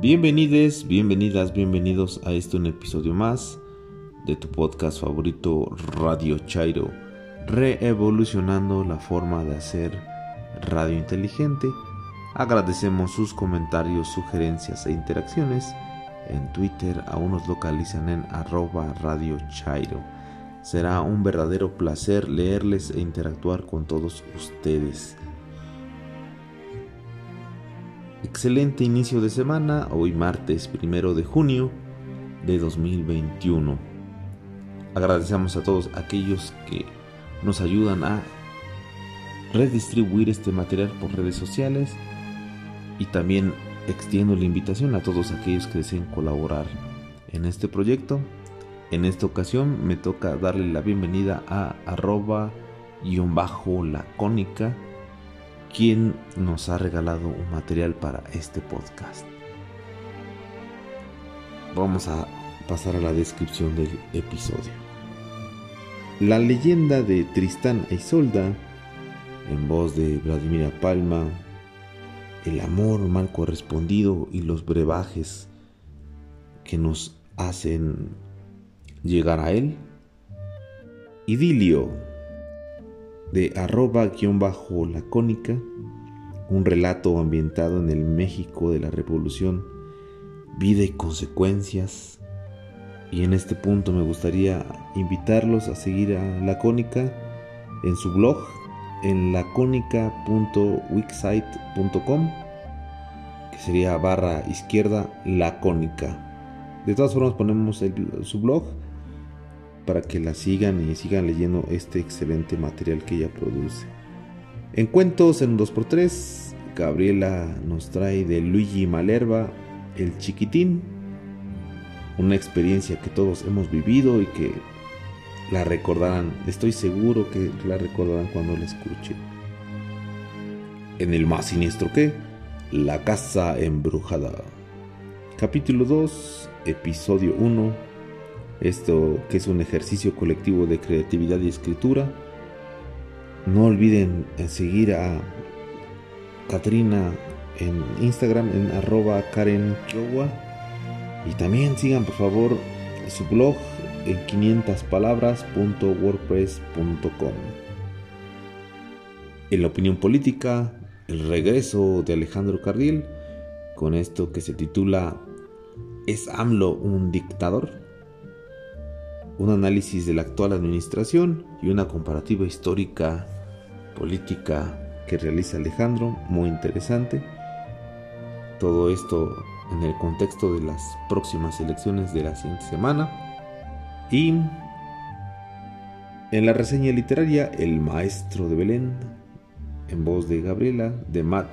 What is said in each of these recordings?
Bienvenides, bienvenidas, bienvenidos a este un episodio más de tu podcast favorito Radio Chairo, reevolucionando la forma de hacer radio inteligente. Agradecemos sus comentarios, sugerencias e interacciones. En Twitter aún nos localizan en arroba Radio Chairo. Será un verdadero placer leerles e interactuar con todos ustedes. Excelente inicio de semana, hoy martes primero de junio de 2021. Agradecemos a todos aquellos que nos ayudan a redistribuir este material por redes sociales y también extiendo la invitación a todos aquellos que deseen colaborar en este proyecto. En esta ocasión me toca darle la bienvenida a arroba guion bajo lacónica quien nos ha regalado un material para este podcast. Vamos a pasar a la descripción del episodio. La leyenda de Tristán e Isolda, en voz de Vladimira Palma, el amor mal correspondido y los brebajes que nos hacen llegar a él. Idilio de arroba-lacónica, un relato ambientado en el México de la Revolución, vida y consecuencias. Y en este punto me gustaría invitarlos a seguir a Lacónica en su blog en lacónica.wixsite.com que sería barra izquierda lacónica. De todas formas ponemos su blog para que la sigan y sigan leyendo este excelente material que ella produce. En cuentos en 2x3, Gabriela nos trae de Luigi Malerva, El Chiquitín, una experiencia que todos hemos vivido y que la recordarán, estoy seguro que la recordarán cuando la escuchen. En el más siniestro que, La Casa Embrujada. Capítulo 2, episodio 1 esto que es un ejercicio colectivo de creatividad y escritura. No olviden seguir a Katrina en Instagram en arroba Karen Y también sigan por favor su blog en 500palabras.wordpress.com. En la opinión política, el regreso de Alejandro Carril con esto que se titula ¿Es AMLO un dictador? Un análisis de la actual administración y una comparativa histórica política que realiza Alejandro, muy interesante. Todo esto en el contexto de las próximas elecciones de la semana. Y en la reseña literaria, El Maestro de Belén, en voz de Gabriela, de Matt,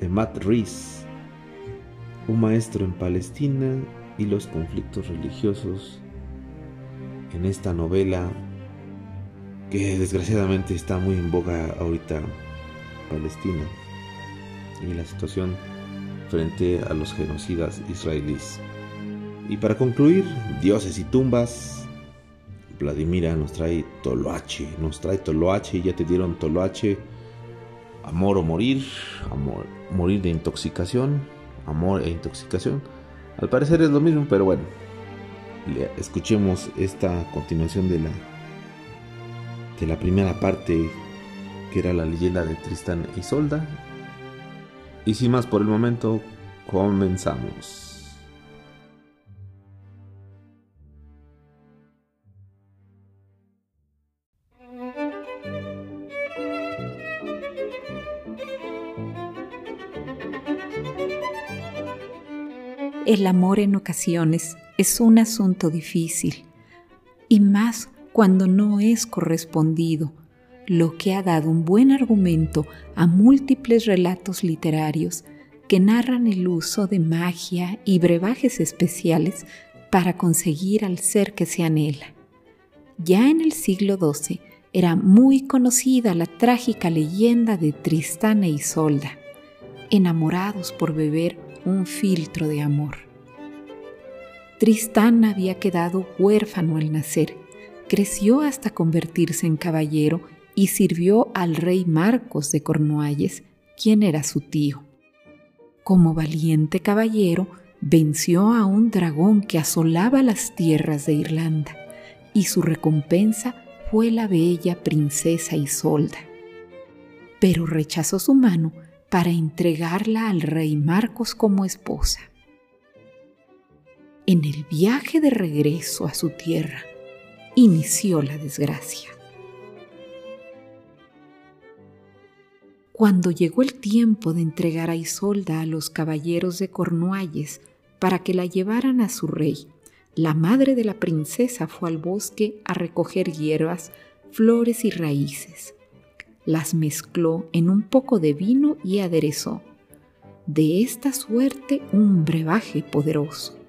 de Matt Rees, un maestro en Palestina y los conflictos religiosos en esta novela que desgraciadamente está muy en boga ahorita Palestina y la situación frente a los genocidas israelíes. Y para concluir, dioses y tumbas, Vladimira nos trae Toloache, nos trae Toloache, ya te dieron Toloache, amor o morir, amor, morir de intoxicación, amor e intoxicación. Al parecer es lo mismo, pero bueno, escuchemos esta continuación de la de la primera parte que era la leyenda de Tristán y Solda. Y sin más por el momento, comenzamos. El amor en ocasiones es un asunto difícil, y más cuando no es correspondido, lo que ha dado un buen argumento a múltiples relatos literarios que narran el uso de magia y brebajes especiales para conseguir al ser que se anhela. Ya en el siglo XII era muy conocida la trágica leyenda de Tristán e Isolda, enamorados por beber un filtro de amor. Tristán había quedado huérfano al nacer, creció hasta convertirse en caballero y sirvió al rey Marcos de Cornualles, quien era su tío. Como valiente caballero, venció a un dragón que asolaba las tierras de Irlanda, y su recompensa fue la bella princesa Isolda. Pero rechazó su mano para entregarla al rey Marcos como esposa. En el viaje de regreso a su tierra, inició la desgracia. Cuando llegó el tiempo de entregar a Isolda a los caballeros de Cornualles para que la llevaran a su rey, la madre de la princesa fue al bosque a recoger hierbas, flores y raíces. Las mezcló en un poco de vino y aderezó. De esta suerte un brebaje poderoso.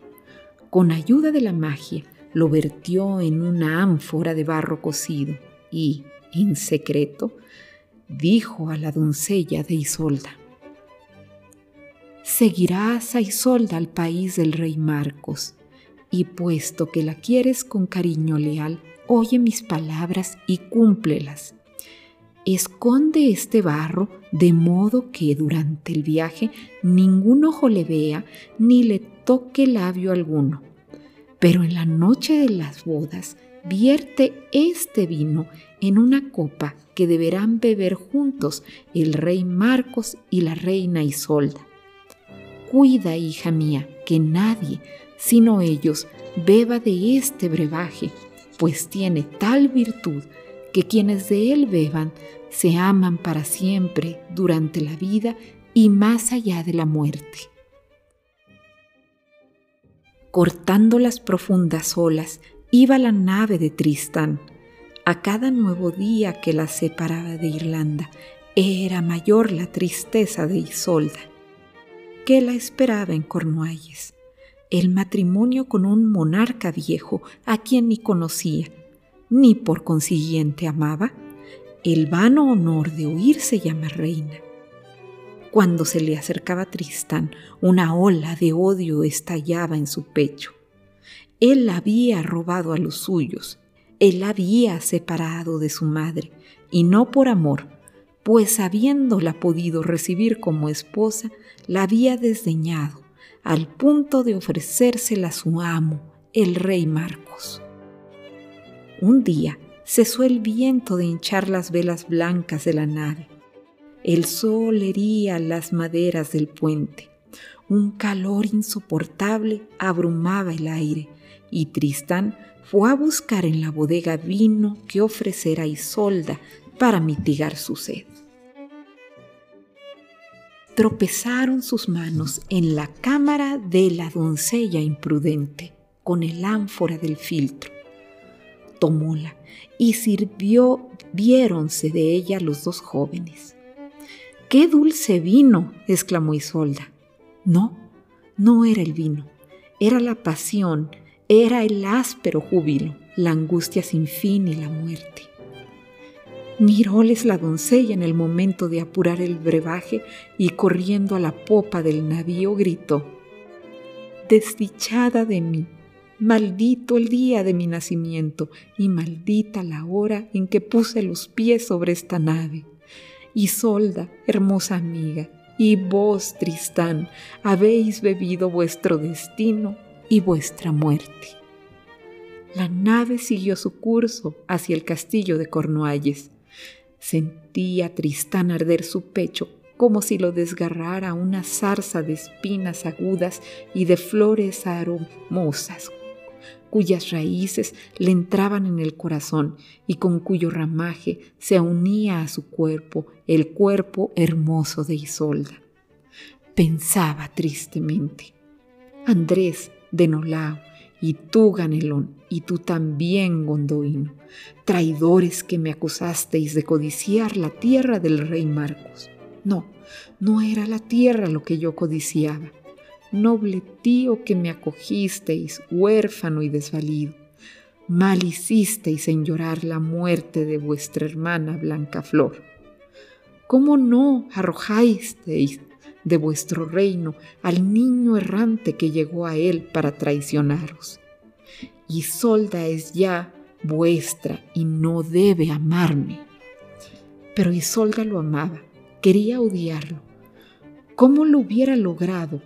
Con ayuda de la magia, lo vertió en una ánfora de barro cocido y, en secreto, dijo a la doncella de Isolda. Seguirás a Isolda al país del rey Marcos, y puesto que la quieres con cariño leal, oye mis palabras y cúmplelas. Esconde este barro de modo que durante el viaje ningún ojo le vea ni le toque labio alguno. Pero en la noche de las bodas, vierte este vino en una copa que deberán beber juntos el rey Marcos y la reina Isolda. Cuida, hija mía, que nadie, sino ellos, beba de este brebaje, pues tiene tal virtud que quienes de él beban se aman para siempre durante la vida y más allá de la muerte. Cortando las profundas olas, iba la nave de Tristán. A cada nuevo día que la separaba de Irlanda, era mayor la tristeza de Isolda, que la esperaba en Cornualles. El matrimonio con un monarca viejo a quien ni conocía, ni por consiguiente amaba, el vano honor de oírse llamar reina. Cuando se le acercaba Tristán, una ola de odio estallaba en su pecho. Él había robado a los suyos, él había separado de su madre, y no por amor, pues habiéndola podido recibir como esposa, la había desdeñado, al punto de ofrecérsela a su amo, el rey Marcos. Un día cesó el viento de hinchar las velas blancas de la nave. El sol hería las maderas del puente. Un calor insoportable abrumaba el aire y Tristán fue a buscar en la bodega vino que ofrecer a Isolda para mitigar su sed. Tropezaron sus manos en la cámara de la doncella imprudente con el ánfora del filtro. Tomóla y sirvió, viéronse de ella los dos jóvenes. ¡Qué dulce vino! exclamó Isolda. No, no era el vino, era la pasión era el áspero júbilo, la angustia sin fin y la muerte. Miróles la doncella en el momento de apurar el brebaje y corriendo a la popa del navío gritó, Desdichada de mí, maldito el día de mi nacimiento y maldita la hora en que puse los pies sobre esta nave. Isolda, hermosa amiga, y vos, Tristán, habéis bebido vuestro destino y vuestra muerte. La nave siguió su curso hacia el castillo de Cornualles. Sentía Tristán arder su pecho como si lo desgarrara una zarza de espinas agudas y de flores aromosas, cuyas raíces le entraban en el corazón y con cuyo ramaje se unía a su cuerpo el cuerpo hermoso de Isolda. Pensaba tristemente, Andrés de Nolao, y tú, Ganelón, y tú también, Gondoino, traidores que me acusasteis de codiciar la tierra del rey Marcos. No, no era la tierra lo que yo codiciaba. Noble tío que me acogisteis, huérfano y desvalido. Mal hicisteis en llorar la muerte de vuestra hermana Blanca Flor. ¿Cómo no arrojasteis de vuestro reino al niño errante que llegó a él para traicionaros. Isolda es ya vuestra y no debe amarme. Pero Isolda lo amaba, quería odiarlo. ¿Cómo lo hubiera logrado?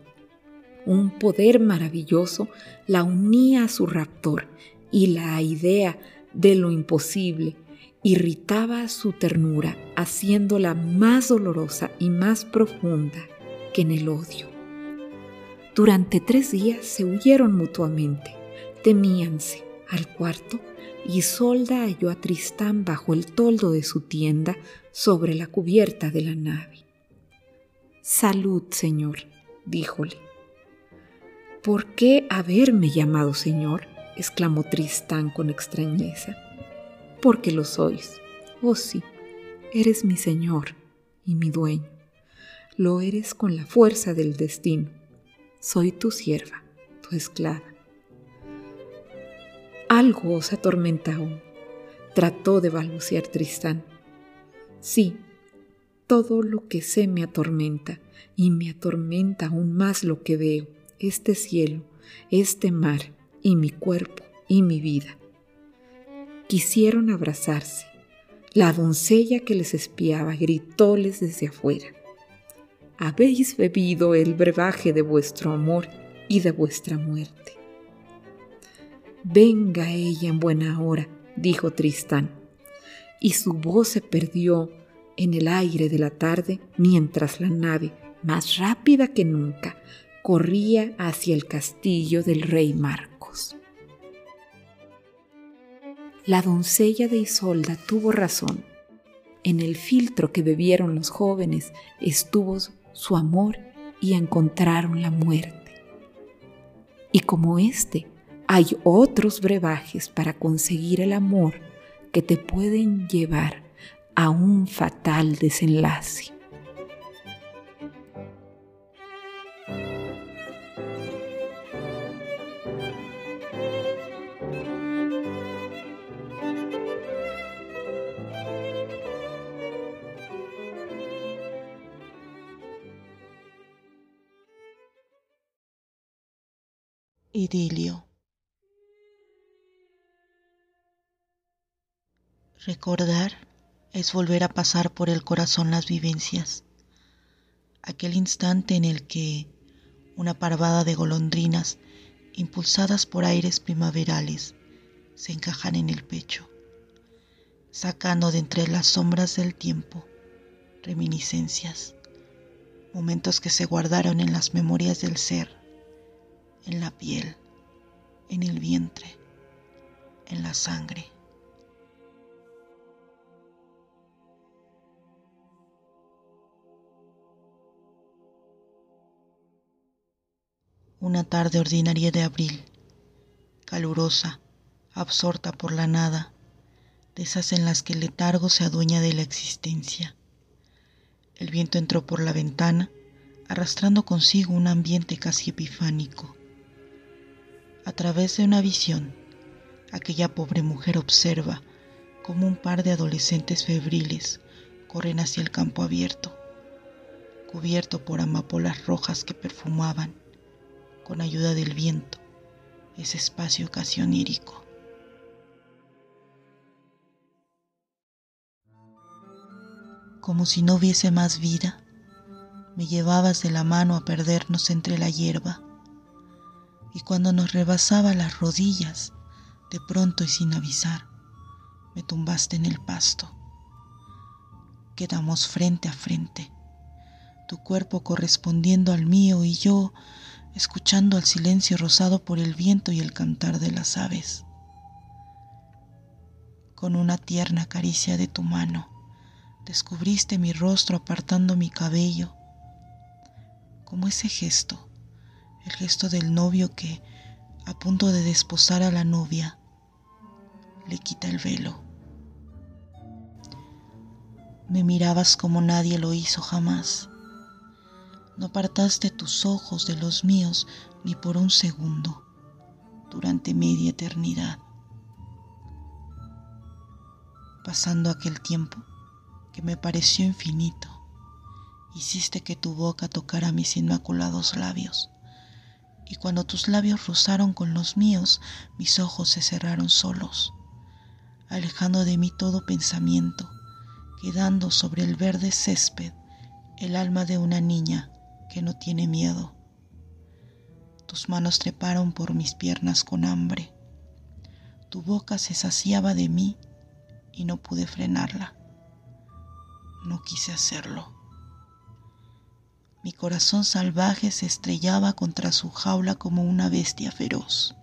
Un poder maravilloso la unía a su raptor y la idea de lo imposible irritaba su ternura, haciéndola más dolorosa y más profunda que en el odio. Durante tres días se huyeron mutuamente, temíanse. Al cuarto, Isolda halló a Tristán bajo el toldo de su tienda sobre la cubierta de la nave. Salud, señor, díjole. ¿Por qué haberme llamado señor? exclamó Tristán con extrañeza. Porque lo sois. Oh sí, eres mi señor y mi dueño. Lo eres con la fuerza del destino. Soy tu sierva, tu esclava. Algo os atormenta aún, trató de balbucear Tristán. Sí, todo lo que sé me atormenta, y me atormenta aún más lo que veo, este cielo, este mar, y mi cuerpo, y mi vida. Quisieron abrazarse. La doncella que les espiaba gritóles desde afuera. Habéis bebido el brebaje de vuestro amor y de vuestra muerte. Venga ella en buena hora, dijo Tristán, y su voz se perdió en el aire de la tarde mientras la nave, más rápida que nunca, corría hacia el castillo del rey Marcos. La doncella de Isolda tuvo razón. En el filtro que bebieron los jóvenes estuvo su amor y encontraron la muerte. Y como éste, hay otros brebajes para conseguir el amor que te pueden llevar a un fatal desenlace. Idilio. Recordar es volver a pasar por el corazón las vivencias, aquel instante en el que una parvada de golondrinas, impulsadas por aires primaverales, se encajan en el pecho, sacando de entre las sombras del tiempo reminiscencias, momentos que se guardaron en las memorias del ser, en la piel, en el vientre, en la sangre. Una tarde ordinaria de abril, calurosa, absorta por la nada, de esas en las que el letargo se adueña de la existencia. El viento entró por la ventana, arrastrando consigo un ambiente casi epifánico. A través de una visión, aquella pobre mujer observa cómo un par de adolescentes febriles corren hacia el campo abierto, cubierto por amapolas rojas que perfumaban con ayuda del viento, ese espacio casi onírico. Como si no hubiese más vida, me llevabas de la mano a perdernos entre la hierba, y cuando nos rebasaba las rodillas, de pronto y sin avisar, me tumbaste en el pasto. Quedamos frente a frente, tu cuerpo correspondiendo al mío y yo escuchando el silencio rozado por el viento y el cantar de las aves. Con una tierna caricia de tu mano, descubriste mi rostro apartando mi cabello, como ese gesto, el gesto del novio que, a punto de desposar a la novia, le quita el velo. Me mirabas como nadie lo hizo jamás no apartaste tus ojos de los míos ni por un segundo durante media eternidad. Pasando aquel tiempo que me pareció infinito, hiciste que tu boca tocara mis inmaculados labios. Y cuando tus labios rozaron con los míos, mis ojos se cerraron solos, alejando de mí todo pensamiento, quedando sobre el verde césped el alma de una niña que no tiene miedo. Tus manos treparon por mis piernas con hambre. Tu boca se saciaba de mí y no pude frenarla. No quise hacerlo. Mi corazón salvaje se estrellaba contra su jaula como una bestia feroz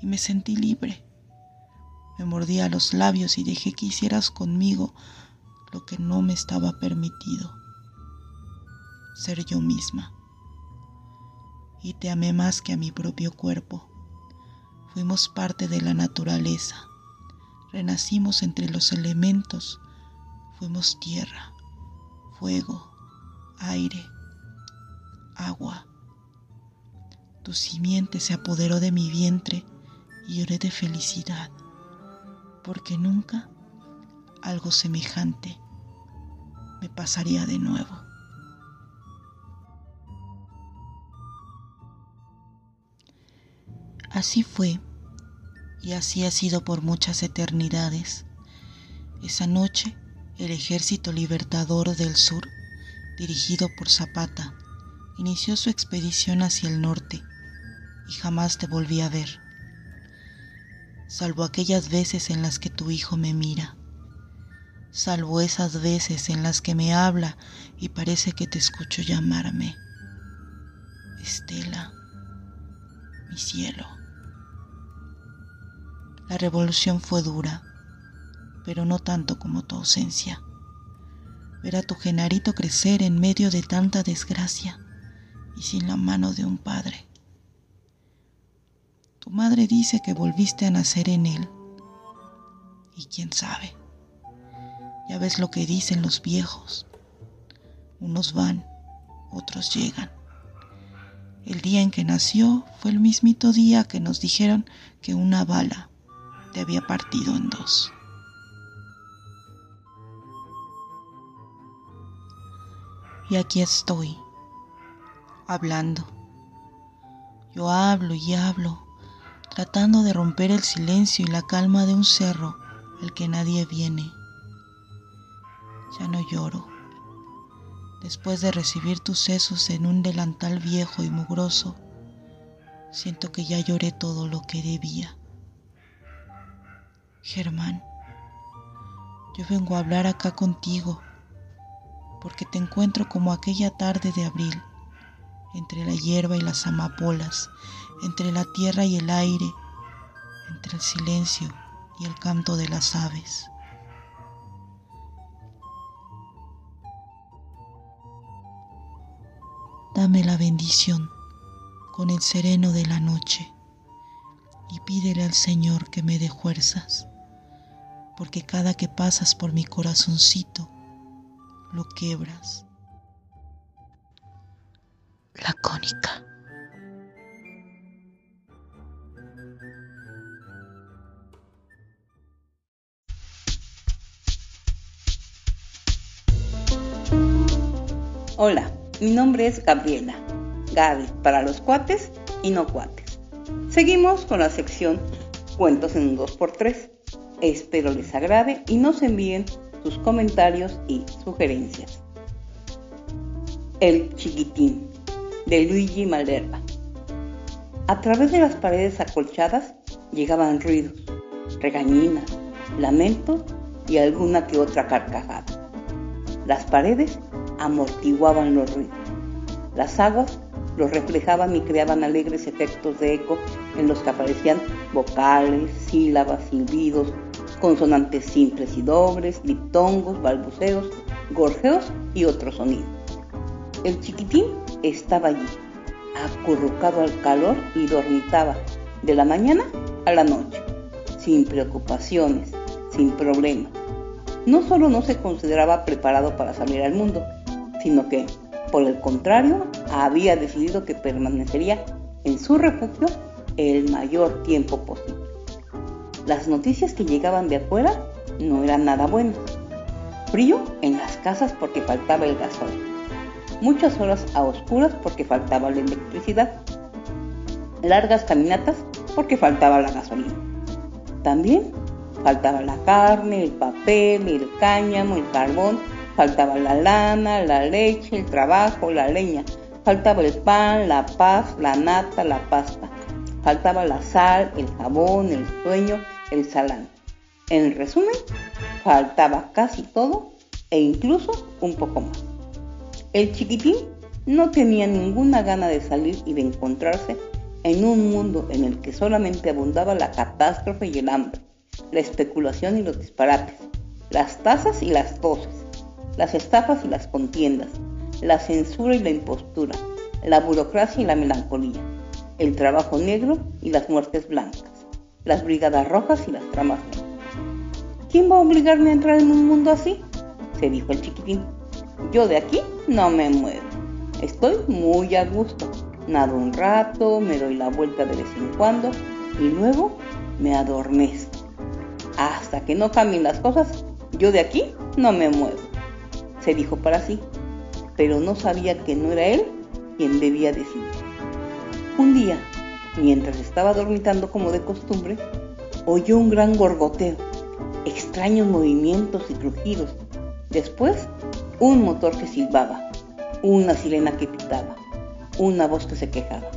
y me sentí libre. Me mordía los labios y dejé que hicieras conmigo lo que no me estaba permitido, ser yo misma. Y te amé más que a mi propio cuerpo. Fuimos parte de la naturaleza. Renacimos entre los elementos. Fuimos tierra, fuego, aire, agua. Tu simiente se apoderó de mi vientre y lloré de felicidad, porque nunca algo semejante me pasaría de nuevo. Así fue, y así ha sido por muchas eternidades. Esa noche, el ejército libertador del sur, dirigido por Zapata, inició su expedición hacia el norte y jamás te volví a ver, salvo aquellas veces en las que tu hijo me mira salvo esas veces en las que me habla y parece que te escucho llamarme. Estela, mi cielo. La revolución fue dura, pero no tanto como tu ausencia. Ver a tu Genarito crecer en medio de tanta desgracia y sin la mano de un padre. Tu madre dice que volviste a nacer en él. Y quién sabe. Ya ves lo que dicen los viejos. Unos van, otros llegan. El día en que nació fue el mismito día que nos dijeron que una bala te había partido en dos. Y aquí estoy, hablando. Yo hablo y hablo, tratando de romper el silencio y la calma de un cerro al que nadie viene ya no lloro. Después de recibir tus sesos en un delantal viejo y mugroso, siento que ya lloré todo lo que debía. Germán, yo vengo a hablar acá contigo, porque te encuentro como aquella tarde de abril, entre la hierba y las amapolas, entre la tierra y el aire, entre el silencio y el canto de las aves. Dame la bendición con el sereno de la noche y pídele al Señor que me dé fuerzas, porque cada que pasas por mi corazoncito, lo quebras. Lacónica. Hola. Mi nombre es Gabriela, Gaby para los cuates y no cuates. Seguimos con la sección Cuentos en un 2x3. Espero les agrade y nos envíen sus comentarios y sugerencias. El chiquitín de Luigi Malderba. A través de las paredes acolchadas llegaban ruidos, regañinas, lamentos y alguna que otra carcajada. Las paredes amortiguaban los ruidos. Las aguas los reflejaban y creaban alegres efectos de eco en los que aparecían vocales, sílabas, silbidos, consonantes simples y dobles, diptongos, balbuceos, gorjeos y otros sonidos. El chiquitín estaba allí, acurrucado al calor y dormitaba de la mañana a la noche, sin preocupaciones, sin problemas. No solo no se consideraba preparado para salir al mundo, sino que, por el contrario, había decidido que permanecería en su refugio el mayor tiempo posible. Las noticias que llegaban de afuera no eran nada buenas. Frío en las casas porque faltaba el gasoil. Muchas horas a oscuras porque faltaba la electricidad. Largas caminatas porque faltaba la gasolina. También faltaba la carne, el papel, el cáñamo, el carbón faltaba la lana, la leche, el trabajo, la leña, Faltaba el pan, la paz, la nata, la pasta. Faltaba la sal, el jabón, el sueño, el salán. En resumen, faltaba casi todo e incluso un poco más. El chiquitín no tenía ninguna gana de salir y de encontrarse en un mundo en el que solamente abundaba la catástrofe y el hambre, la especulación y los disparates, las tazas y las toses, las estafas y las contiendas, la censura y la impostura, la burocracia y la melancolía, el trabajo negro y las muertes blancas, las brigadas rojas y las tramas negras. ¿Quién va a obligarme a entrar en un mundo así? se dijo el chiquitín. Yo de aquí no me muevo. Estoy muy a gusto. Nado un rato, me doy la vuelta de vez en cuando y luego me adormezco. Hasta que no cambien las cosas, yo de aquí no me muevo. Se dijo para sí, pero no sabía que no era él quien debía decidir. Un día, mientras estaba dormitando como de costumbre, oyó un gran gorgoteo, extraños movimientos y crujidos. Después, un motor que silbaba una sirena que pitaba, una voz que se quejaba.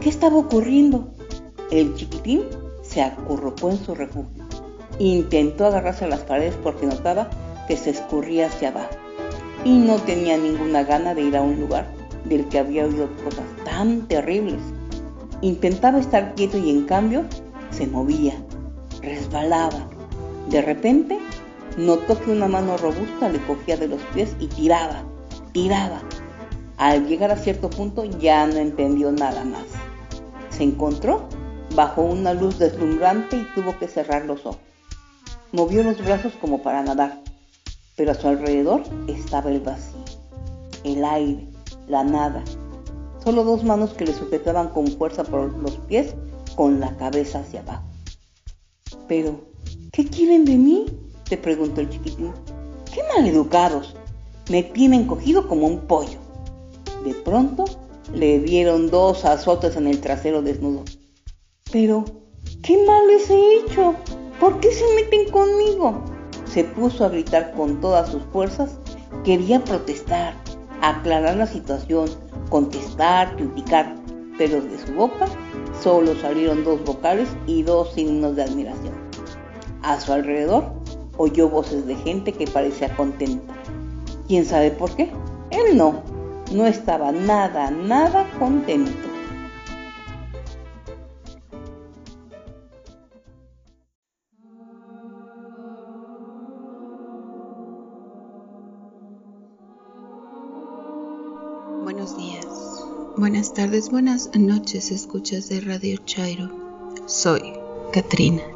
¿Qué estaba ocurriendo? El chiquitín se acurrucó en su refugio. Intentó agarrarse a las paredes porque notaba que se escurría hacia abajo y no tenía ninguna gana de ir a un lugar del que había oído cosas tan terribles. Intentaba estar quieto y en cambio se movía, resbalaba. De repente notó que una mano robusta le cogía de los pies y tiraba tiraba. Al llegar a cierto punto ya no entendió nada más. Se encontró bajo una luz deslumbrante y tuvo que cerrar los ojos. Movió los brazos como para nadar, pero a su alrededor estaba el vacío, el aire, la nada. Solo dos manos que le sujetaban con fuerza por los pies con la cabeza hacia abajo. Pero, ¿qué quieren de mí? Te preguntó el chiquitín. ¡Qué maleducados! me tienen cogido como un pollo. De pronto le dieron dos azotes en el trasero desnudo. Pero, ¿qué mal les he hecho? ¿Por qué se meten conmigo? Se puso a gritar con todas sus fuerzas. Quería protestar, aclarar la situación, contestar, criticar, pero de su boca solo salieron dos vocales y dos signos de admiración. A su alrededor oyó voces de gente que parecía contenta. ¿Quién sabe por qué? Él no, no estaba nada, nada contento. Buenos días, buenas tardes, buenas noches, escuchas de Radio Chairo. Soy Katrina.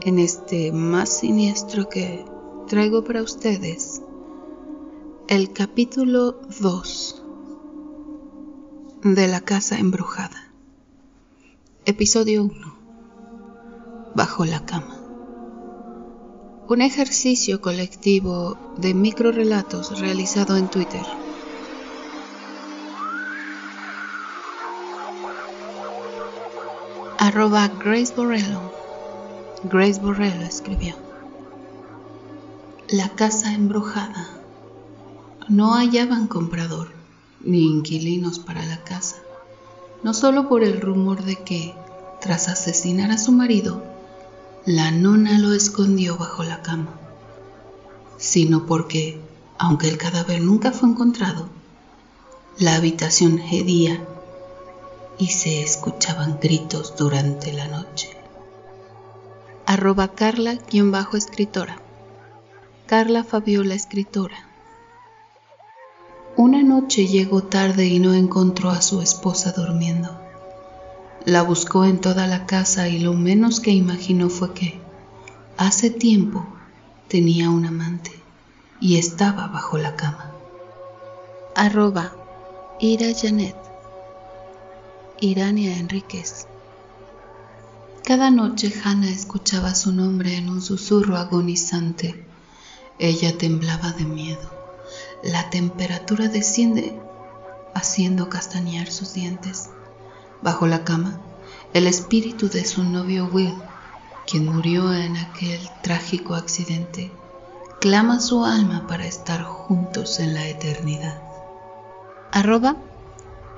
En este más siniestro que traigo para ustedes el capítulo 2 de la casa embrujada. Episodio 1. Bajo la cama. Un ejercicio colectivo de microrelatos realizado en Twitter. Arroba. Grace Borrello escribió. La casa embrujada no hallaban comprador ni inquilinos para la casa, no solo por el rumor de que, tras asesinar a su marido, la nona lo escondió bajo la cama, sino porque, aunque el cadáver nunca fue encontrado, la habitación hedía y se escuchaban gritos durante la noche. Arroba Carla-escritora. Carla Fabiola escritora. Una noche llegó tarde y no encontró a su esposa durmiendo. La buscó en toda la casa y lo menos que imaginó fue que, hace tiempo, tenía un amante y estaba bajo la cama. Arroba Ira Janet Irania Enríquez Cada noche Hannah escuchaba su nombre en un susurro agonizante. Ella temblaba de miedo la temperatura desciende haciendo castañear sus dientes. Bajo la cama, el espíritu de su novio Will, quien murió en aquel trágico accidente, clama su alma para estar juntos en la eternidad. Arroba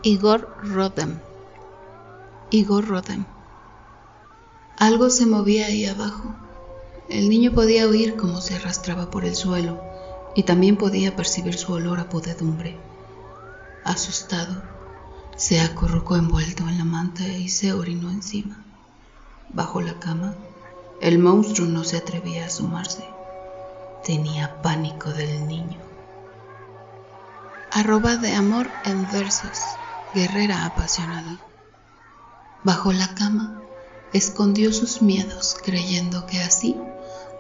Igor Rodem. Igor Rodem. Algo se movía ahí abajo. El niño podía oír cómo se arrastraba por el suelo y también podía percibir su olor a podedumbre. Asustado, se acurrucó envuelto en la manta y se orinó encima. Bajo la cama, el monstruo no se atrevía a asomarse. Tenía pánico del niño. Arroba de amor en versos, guerrera apasionada. Bajo la cama, escondió sus miedos creyendo que así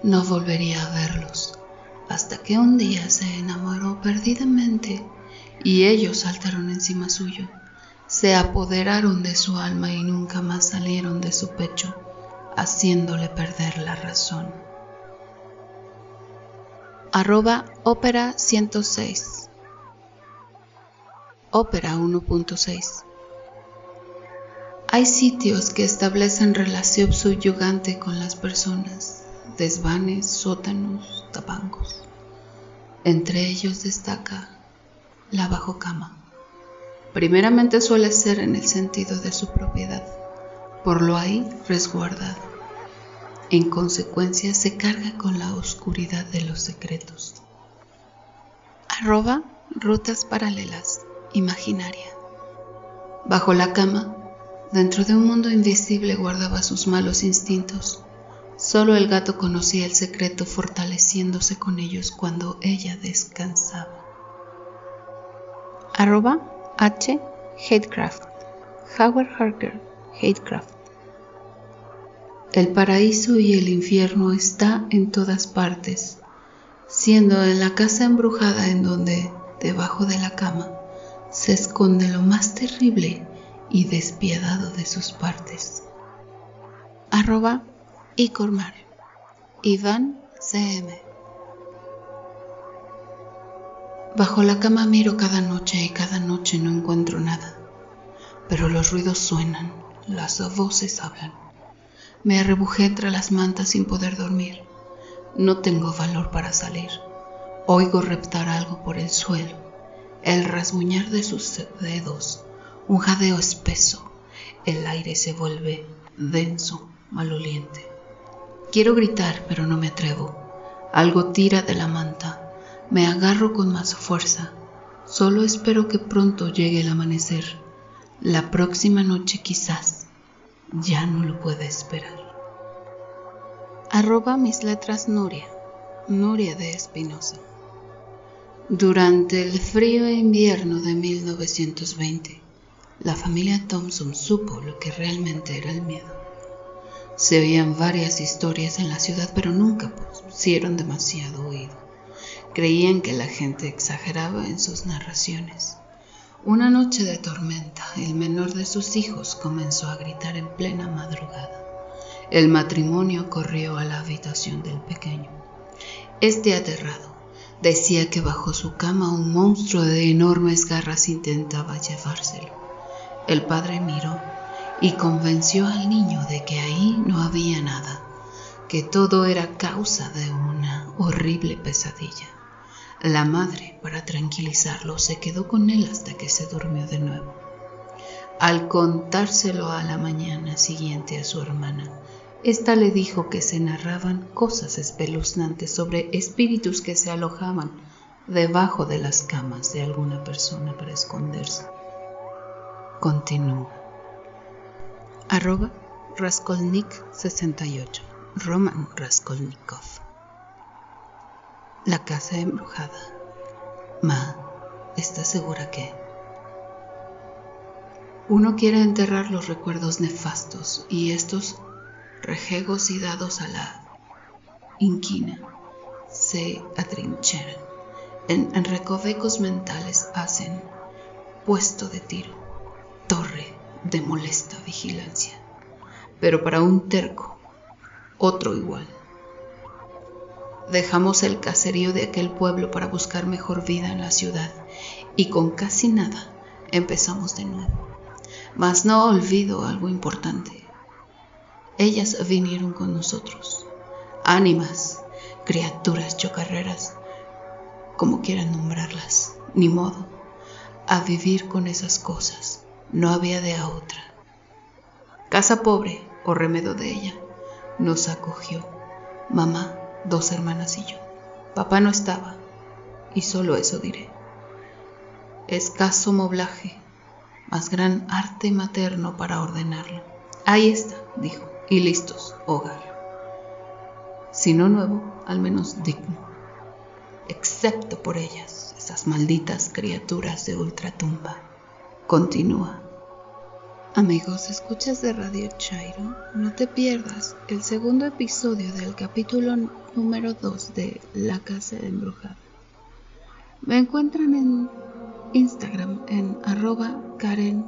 no volvería a verlos, hasta que un día se enamoró perdidamente y ellos saltaron encima suyo, se apoderaron de su alma y nunca más salieron de su pecho, haciéndole perder la razón. Arroba Ópera 106 Ópera 1.6 Hay sitios que establecen relación subyugante con las personas, desvanes, sótanos, tapancos. Entre ellos destaca la bajocama. Primeramente suele ser en el sentido de su propiedad, por lo ahí resguardado. En consecuencia se carga con la oscuridad de los secretos. Arroba rutas paralelas, imaginaria. Bajo la cama, dentro de un mundo invisible guardaba sus malos instintos. Solo el gato conocía el secreto fortaleciéndose con ellos cuando ella descansaba. Arroba H. Hatecraft. Howard Harker. Hatecraft. El paraíso y el infierno está en todas partes, siendo en la casa embrujada en donde, debajo de la cama, se esconde lo más terrible y despiadado de sus partes. Arroba Icormar. Iván CM. Bajo la cama miro cada noche y cada noche no encuentro nada, pero los ruidos suenan, las voces hablan. Me arrebujé entre las mantas sin poder dormir. No tengo valor para salir. Oigo reptar algo por el suelo, el rasguñar de sus dedos, un jadeo espeso. El aire se vuelve denso, maloliente. Quiero gritar, pero no me atrevo. Algo tira de la manta me agarro con más fuerza. Solo espero que pronto llegue el amanecer. La próxima noche quizás. Ya no lo pueda esperar. Arroba mis letras Nuria. Nuria de Espinosa. Durante el frío invierno de 1920, la familia Thompson supo lo que realmente era el miedo. Se oían varias historias en la ciudad, pero nunca pusieron demasiado oído. Creían que la gente exageraba en sus narraciones. Una noche de tormenta, el menor de sus hijos comenzó a gritar en plena madrugada. El matrimonio corrió a la habitación del pequeño. Este aterrado decía que bajo su cama un monstruo de enormes garras intentaba llevárselo. El padre miró y convenció al niño de que ahí no había nada, que todo era causa de una horrible pesadilla. La madre, para tranquilizarlo, se quedó con él hasta que se durmió de nuevo. Al contárselo a la mañana siguiente a su hermana, ésta le dijo que se narraban cosas espeluznantes sobre espíritus que se alojaban debajo de las camas de alguna persona para esconderse. Continúa. Arroba Raskolnik68. Roman Raskolnikov. La casa embrujada. Ma, ¿estás segura que? Uno quiere enterrar los recuerdos nefastos y estos rejegos y dados a la inquina se atrincheran. En recovecos mentales hacen puesto de tiro, torre de molesta vigilancia. Pero para un terco, otro igual Dejamos el caserío de aquel pueblo para buscar mejor vida en la ciudad y con casi nada empezamos de nuevo. Mas no olvido algo importante. Ellas vinieron con nosotros, ánimas, criaturas chocarreras, como quieran nombrarlas, ni modo. a vivir con esas cosas. No había de a otra. Casa pobre, o remedio de ella, nos acogió. Mamá, dos hermanas y yo. Papá no estaba, y solo eso diré. Escaso moblaje, más gran arte materno para ordenarlo. Ahí está, dijo, y listos, hogar. Si no nuevo, al menos digno. Excepto por ellas, esas malditas criaturas de ultratumba. Continúa. Amigos, escuchas de Radio Chairo, no te pierdas el segundo episodio del capítulo número 2 de La Casa Embrujada. Me encuentran en Instagram en arroba Karen.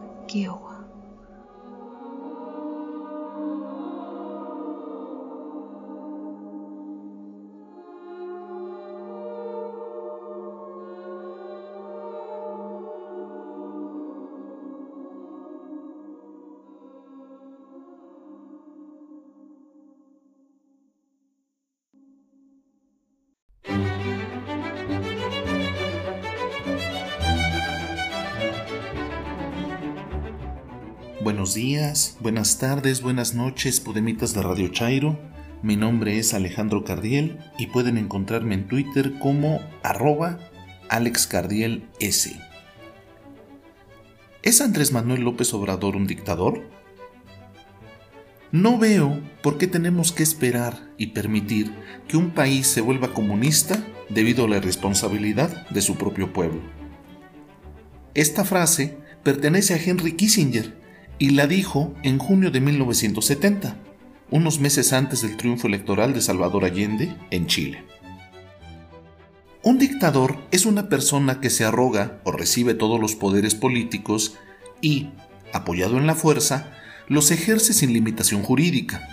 Buenas tardes, buenas noches, Podemitas de Radio Chairo. Mi nombre es Alejandro Cardiel y pueden encontrarme en Twitter como arroba AlexCardielS. ¿Es Andrés Manuel López Obrador un dictador? No veo por qué tenemos que esperar y permitir que un país se vuelva comunista debido a la irresponsabilidad de su propio pueblo. Esta frase pertenece a Henry Kissinger, y la dijo en junio de 1970, unos meses antes del triunfo electoral de Salvador Allende en Chile. Un dictador es una persona que se arroga o recibe todos los poderes políticos y, apoyado en la fuerza, los ejerce sin limitación jurídica.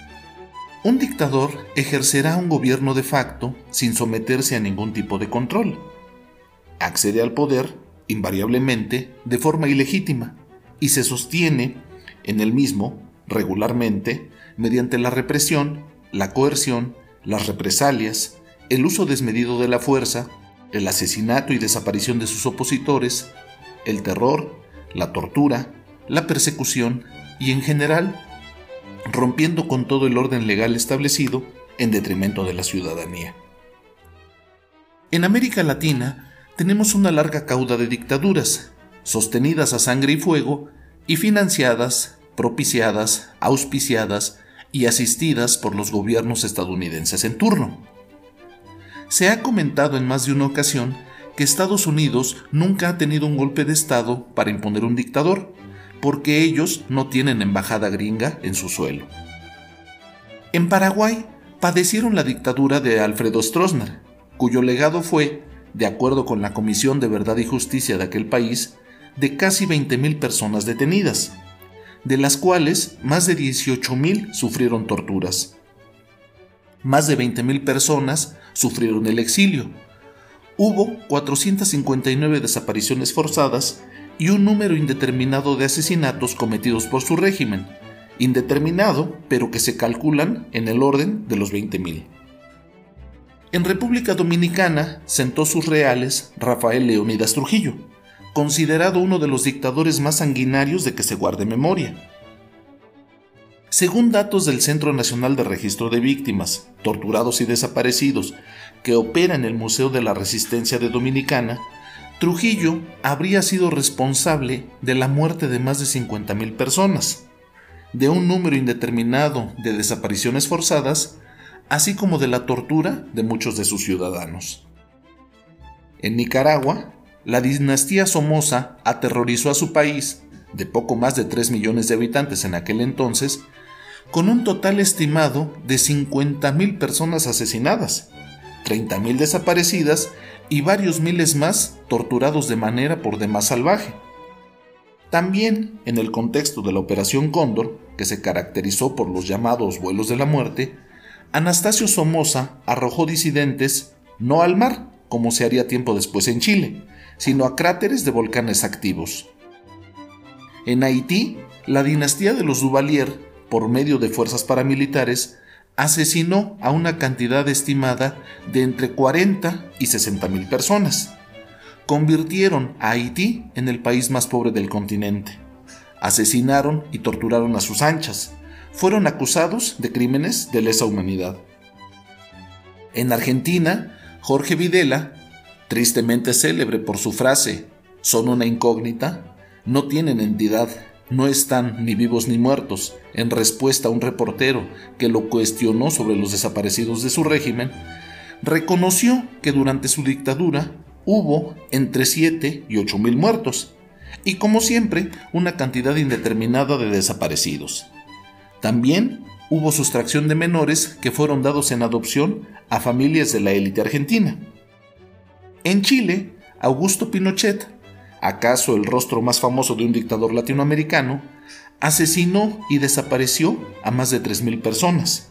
Un dictador ejercerá un gobierno de facto sin someterse a ningún tipo de control. Accede al poder, invariablemente, de forma ilegítima, y se sostiene en el mismo, regularmente, mediante la represión, la coerción, las represalias, el uso desmedido de la fuerza, el asesinato y desaparición de sus opositores, el terror, la tortura, la persecución y en general rompiendo con todo el orden legal establecido en detrimento de la ciudadanía. En América Latina tenemos una larga cauda de dictaduras, sostenidas a sangre y fuego y financiadas, propiciadas, auspiciadas y asistidas por los gobiernos estadounidenses en turno. Se ha comentado en más de una ocasión que Estados Unidos nunca ha tenido un golpe de Estado para imponer un dictador, porque ellos no tienen embajada gringa en su suelo. En Paraguay padecieron la dictadura de Alfredo Stroessner, cuyo legado fue, de acuerdo con la Comisión de Verdad y Justicia de aquel país, de casi 20.000 personas detenidas, de las cuales más de 18.000 sufrieron torturas. Más de 20.000 personas sufrieron el exilio. Hubo 459 desapariciones forzadas y un número indeterminado de asesinatos cometidos por su régimen, indeterminado, pero que se calculan en el orden de los 20.000. En República Dominicana sentó sus reales Rafael Leonidas Trujillo, considerado uno de los dictadores más sanguinarios de que se guarde memoria. Según datos del Centro Nacional de Registro de Víctimas, Torturados y Desaparecidos, que opera en el Museo de la Resistencia de Dominicana, Trujillo habría sido responsable de la muerte de más de 50.000 personas, de un número indeterminado de desapariciones forzadas, así como de la tortura de muchos de sus ciudadanos. En Nicaragua, la dinastía Somoza aterrorizó a su país, de poco más de 3 millones de habitantes en aquel entonces, con un total estimado de 50.000 personas asesinadas, 30.000 desaparecidas y varios miles más torturados de manera por demás salvaje. También, en el contexto de la Operación Cóndor, que se caracterizó por los llamados vuelos de la muerte, Anastasio Somoza arrojó disidentes no al mar, como se haría tiempo después en Chile, sino a cráteres de volcanes activos. En Haití, la dinastía de los Duvalier, por medio de fuerzas paramilitares, asesinó a una cantidad estimada de entre 40 y 60 mil personas. convirtieron a Haití en el país más pobre del continente. Asesinaron y torturaron a sus anchas. Fueron acusados de crímenes de lesa humanidad. En Argentina, Jorge Videla, tristemente célebre por su frase, son una incógnita, no tienen entidad, no están ni vivos ni muertos, en respuesta a un reportero que lo cuestionó sobre los desaparecidos de su régimen, reconoció que durante su dictadura hubo entre 7 y 8 mil muertos, y como siempre, una cantidad indeterminada de desaparecidos. También hubo sustracción de menores que fueron dados en adopción a familias de la élite argentina. En Chile, Augusto Pinochet, acaso el rostro más famoso de un dictador latinoamericano, asesinó y desapareció a más de 3.000 personas.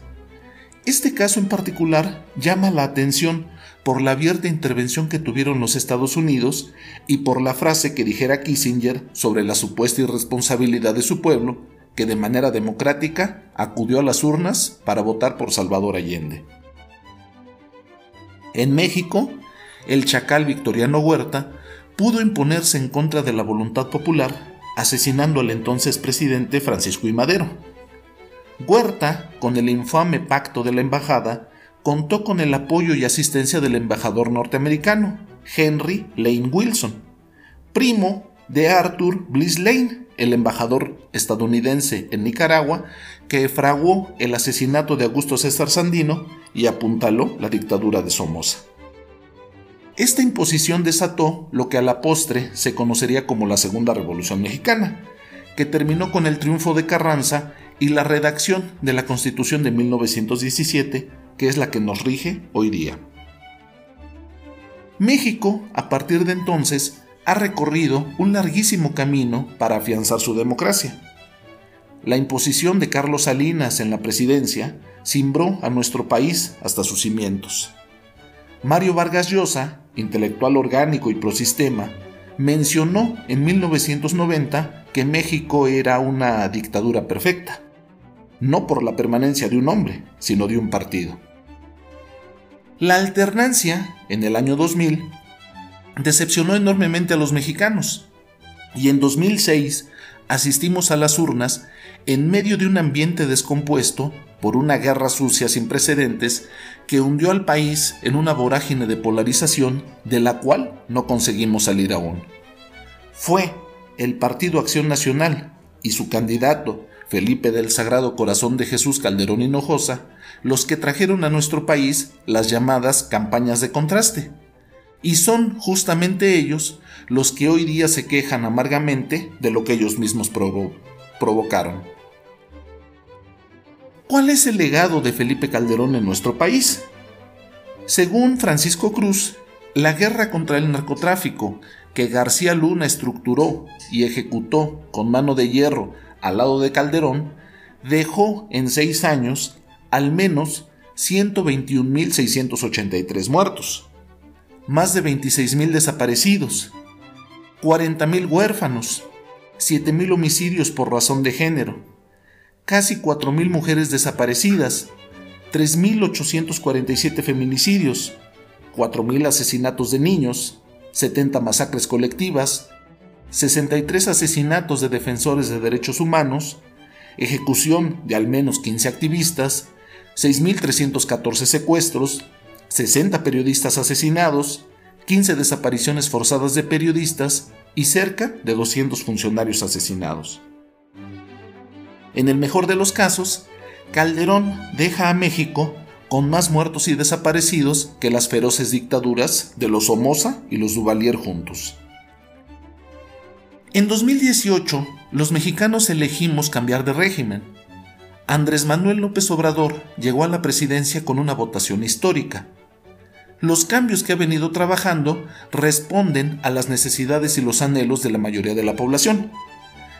Este caso en particular llama la atención por la abierta intervención que tuvieron los Estados Unidos y por la frase que dijera Kissinger sobre la supuesta irresponsabilidad de su pueblo, que de manera democrática acudió a las urnas para votar por Salvador Allende. En México, el chacal Victoriano Huerta pudo imponerse en contra de la voluntad popular, asesinando al entonces presidente Francisco I. Madero. Huerta, con el infame pacto de la embajada, contó con el apoyo y asistencia del embajador norteamericano, Henry Lane Wilson, primo de Arthur Bliss Lane, el embajador estadounidense en Nicaragua, que fraguó el asesinato de Augusto César Sandino y apuntaló la dictadura de Somoza. Esta imposición desató lo que a la postre se conocería como la Segunda Revolución Mexicana, que terminó con el triunfo de Carranza y la redacción de la Constitución de 1917 que es la que nos rige hoy día. México, a partir de entonces, ha recorrido un larguísimo camino para afianzar su democracia. La imposición de Carlos Salinas en la presidencia cimbró a nuestro país hasta sus cimientos. Mario Vargas Llosa, intelectual orgánico y prosistema, mencionó en 1990 que México era una dictadura perfecta no por la permanencia de un hombre, sino de un partido. La alternancia, en el año 2000, decepcionó enormemente a los mexicanos, y en 2006 asistimos a las urnas en medio de un ambiente descompuesto por una guerra sucia sin precedentes que hundió al país en una vorágine de polarización de la cual no conseguimos salir aún. Fue el Partido Acción Nacional y su candidato, Felipe del Sagrado Corazón de Jesús Calderón Hinojosa, los que trajeron a nuestro país las llamadas campañas de contraste. Y son justamente ellos los que hoy día se quejan amargamente de lo que ellos mismos provocaron. ¿Cuál es el legado de Felipe Calderón en nuestro país? Según Francisco Cruz, la guerra contra el narcotráfico que García Luna estructuró y ejecutó con mano de hierro al lado de Calderón, dejó en seis años al menos 121.683 muertos, más de 26.000 desaparecidos, 40.000 huérfanos, 7.000 homicidios por razón de género, casi 4.000 mujeres desaparecidas, 3.847 feminicidios, 4.000 asesinatos de niños, 70 masacres colectivas, 63 asesinatos de defensores de derechos humanos, ejecución de al menos 15 activistas, 6.314 secuestros, 60 periodistas asesinados, 15 desapariciones forzadas de periodistas y cerca de 200 funcionarios asesinados. En el mejor de los casos, Calderón deja a México con más muertos y desaparecidos que las feroces dictaduras de los Somoza y los Duvalier juntos. En 2018, los mexicanos elegimos cambiar de régimen. Andrés Manuel López Obrador llegó a la presidencia con una votación histórica. Los cambios que ha venido trabajando responden a las necesidades y los anhelos de la mayoría de la población.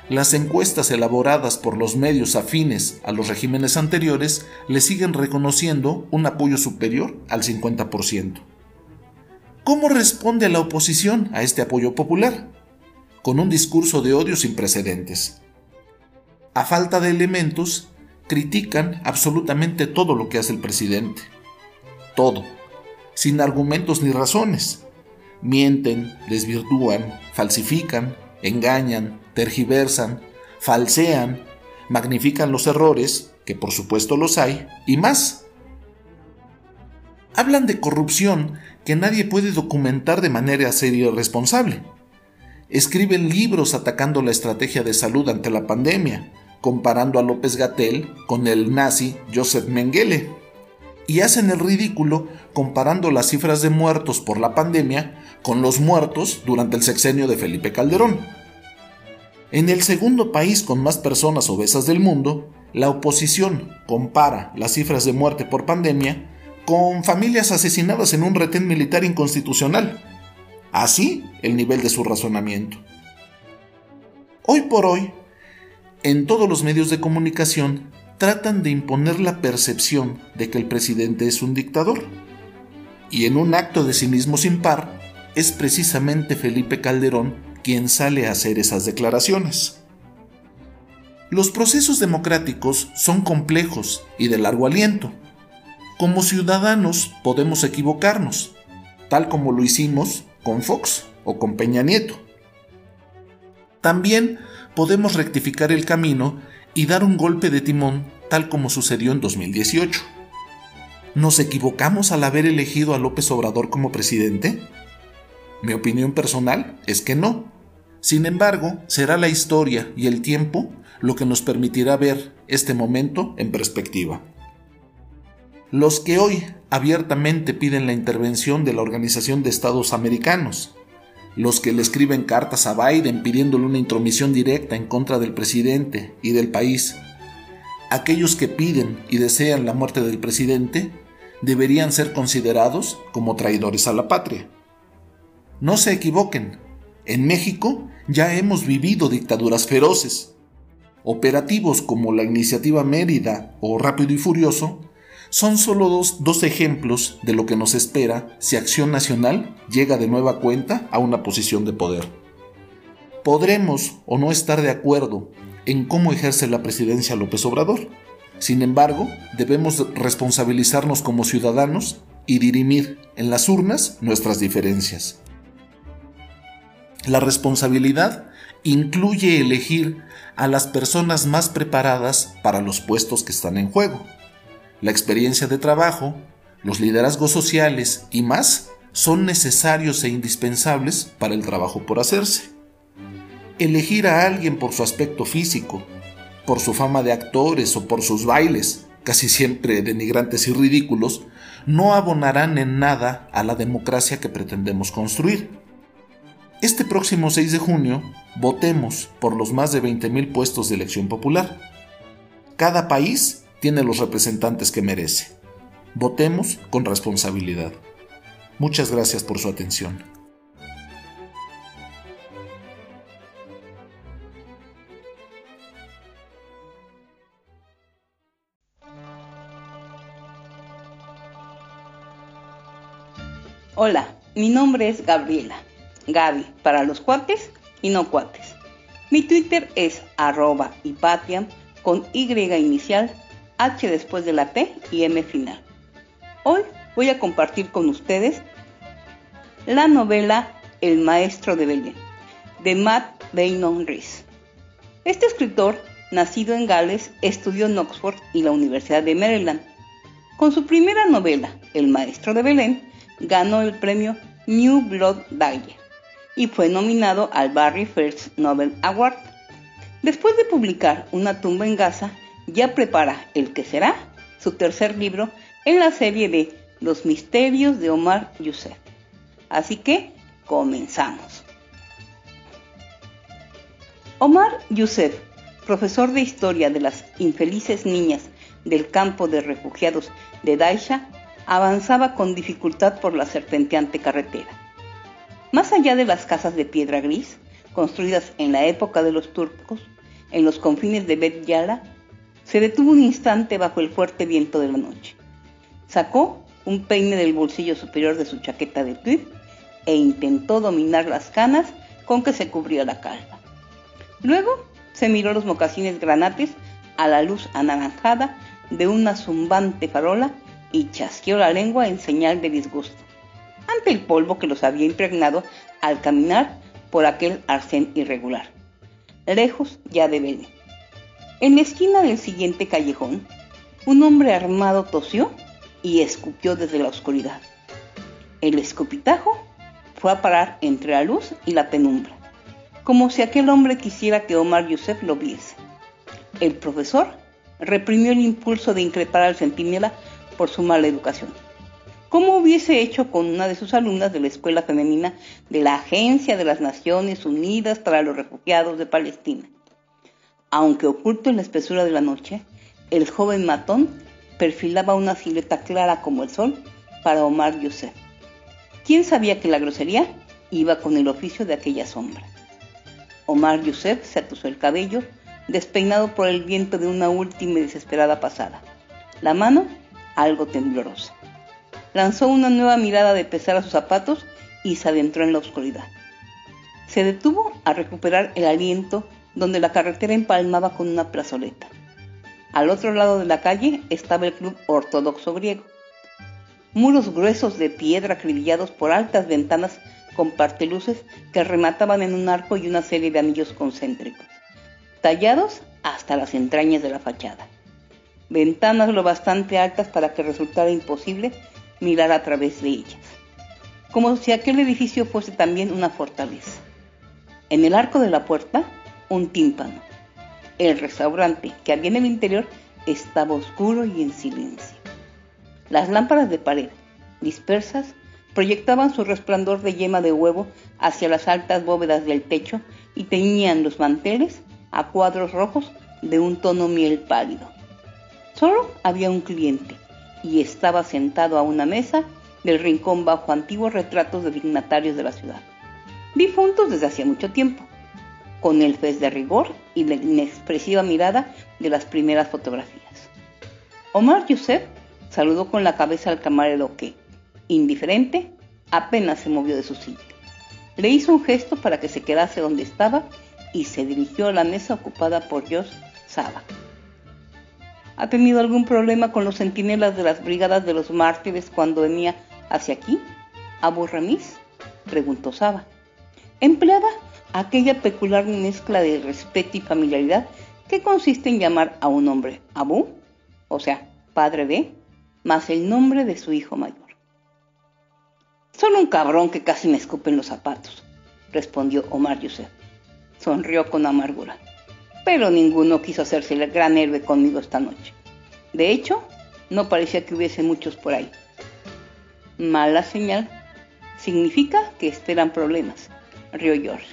Las encuestas elaboradas por los medios afines a los regímenes anteriores le siguen reconociendo un apoyo superior al 50%. ¿Cómo responde la oposición a este apoyo popular? con un discurso de odio sin precedentes. A falta de elementos, critican absolutamente todo lo que hace el presidente. Todo, sin argumentos ni razones. mienten, desvirtúan, falsifican, engañan, tergiversan, falsean, magnifican los errores, que por supuesto los hay, y más. Hablan de corrupción que nadie puede documentar de manera seria y responsable. Escriben libros atacando la estrategia de salud ante la pandemia, comparando a López Gatel con el nazi Joseph Mengele. Y hacen el ridículo comparando las cifras de muertos por la pandemia con los muertos durante el sexenio de Felipe Calderón. En el segundo país con más personas obesas del mundo, la oposición compara las cifras de muerte por pandemia con familias asesinadas en un retén militar inconstitucional. Así el nivel de su razonamiento. Hoy por hoy, en todos los medios de comunicación tratan de imponer la percepción de que el presidente es un dictador. Y en un acto de cinismo sin par, es precisamente Felipe Calderón quien sale a hacer esas declaraciones. Los procesos democráticos son complejos y de largo aliento. Como ciudadanos podemos equivocarnos, tal como lo hicimos con Fox o con Peña Nieto. También podemos rectificar el camino y dar un golpe de timón tal como sucedió en 2018. ¿Nos equivocamos al haber elegido a López Obrador como presidente? Mi opinión personal es que no. Sin embargo, será la historia y el tiempo lo que nos permitirá ver este momento en perspectiva. Los que hoy abiertamente piden la intervención de la Organización de Estados Americanos, los que le escriben cartas a Biden pidiéndole una intromisión directa en contra del presidente y del país, aquellos que piden y desean la muerte del presidente, deberían ser considerados como traidores a la patria. No se equivoquen, en México ya hemos vivido dictaduras feroces. Operativos como la iniciativa Mérida o Rápido y Furioso son solo dos, ejemplos de lo que nos espera si Acción Nacional llega de nueva cuenta a una posición de poder. Podremos o no estar de acuerdo en cómo ejerce la presidencia López Obrador. Sin embargo, debemos responsabilizarnos como ciudadanos y dirimir en las urnas nuestras diferencias. La responsabilidad incluye elegir a las personas más preparadas para los puestos que están en juego. La experiencia de trabajo, los liderazgos sociales y más son necesarios e indispensables para el trabajo por hacerse. Elegir a alguien por su aspecto físico, por su fama de actores o por sus bailes, casi siempre denigrantes y ridículos, no abonarán en nada a la democracia que pretendemos construir. Este próximo 6 de junio votemos por los más de 20.000 puestos de elección popular. Cada país tiene los representantes que merece. Votemos con responsabilidad. Muchas gracias por su atención. Hola, mi nombre es Gabriela Gaby para los cuates y no cuates. Mi Twitter es arroba hipatia con Y inicial, H después de la T y M final. Hoy voy a compartir con ustedes la novela El maestro de Belén, de Matt Beynon Rees. Este escritor, nacido en Gales, estudió en Oxford y la Universidad de Maryland. Con su primera novela, El maestro de Belén, ganó el premio New Blood Dyer y fue nominado al Barry First Nobel Award. Después de publicar Una tumba en Gaza, ya prepara el que será su tercer libro en la serie de Los misterios de Omar Youssef. Así que comenzamos. Omar Youssef, profesor de historia de las infelices niñas del campo de refugiados de Daisha, avanzaba con dificultad por la serpenteante carretera. Más allá de las casas de piedra gris, construidas en la época de los turcos, en los confines de Bet Yala, se detuvo un instante bajo el fuerte viento de la noche. Sacó un peine del bolsillo superior de su chaqueta de tweed e intentó dominar las canas con que se cubría la calva. Luego se miró los mocasines granates a la luz anaranjada de una zumbante farola y chasqueó la lengua en señal de disgusto. ante el polvo que los había impregnado al caminar por aquel arcén irregular, lejos ya de Belén. En la esquina del siguiente callejón, un hombre armado tosió y escupió desde la oscuridad. El escupitajo fue a parar entre la luz y la penumbra, como si aquel hombre quisiera que Omar Youssef lo viese. El profesor reprimió el impulso de increpar al centinela por su mala educación como hubiese hecho con una de sus alumnas de la Escuela Femenina de la Agencia de las Naciones Unidas para los Refugiados de Palestina. Aunque oculto en la espesura de la noche, el joven matón perfilaba una silueta clara como el sol para Omar Youssef. ¿Quién sabía que la grosería iba con el oficio de aquella sombra? Omar Youssef se atusó el cabello, despeinado por el viento de una última y desesperada pasada. La mano algo temblorosa lanzó una nueva mirada de pesar a sus zapatos y se adentró en la oscuridad. Se detuvo a recuperar el aliento donde la carretera empalmaba con una plazoleta. Al otro lado de la calle estaba el club ortodoxo griego. Muros gruesos de piedra acribillados por altas ventanas con parteluces que remataban en un arco y una serie de anillos concéntricos, tallados hasta las entrañas de la fachada. Ventanas lo bastante altas para que resultara imposible mirar a través de ellas, como si aquel edificio fuese también una fortaleza. En el arco de la puerta, un tímpano. El restaurante que había en el interior estaba oscuro y en silencio. Las lámparas de pared, dispersas, proyectaban su resplandor de yema de huevo hacia las altas bóvedas del techo y teñían los manteles a cuadros rojos de un tono miel pálido. Solo había un cliente, y estaba sentado a una mesa del rincón bajo antiguos retratos de dignatarios de la ciudad, difuntos desde hacía mucho tiempo, con el fez de rigor y la inexpresiva mirada de las primeras fotografías. Omar Youssef saludó con la cabeza al camarero que, indiferente, apenas se movió de su sitio. Le hizo un gesto para que se quedase donde estaba y se dirigió a la mesa ocupada por Josh Saba. ¿Ha tenido algún problema con los centinelas de las brigadas de los mártires cuando venía hacia aquí? ¿Abu Ramis? preguntó Saba. Empleaba aquella peculiar mezcla de respeto y familiaridad que consiste en llamar a un hombre Abu, o sea, padre de, más el nombre de su hijo mayor. Solo un cabrón que casi me escupe en los zapatos, respondió Omar Yusef. Sonrió con amargura pero ninguno quiso hacerse el gran héroe conmigo esta noche. De hecho, no parecía que hubiese muchos por ahí. Mala señal. Significa que esperan problemas, rió George.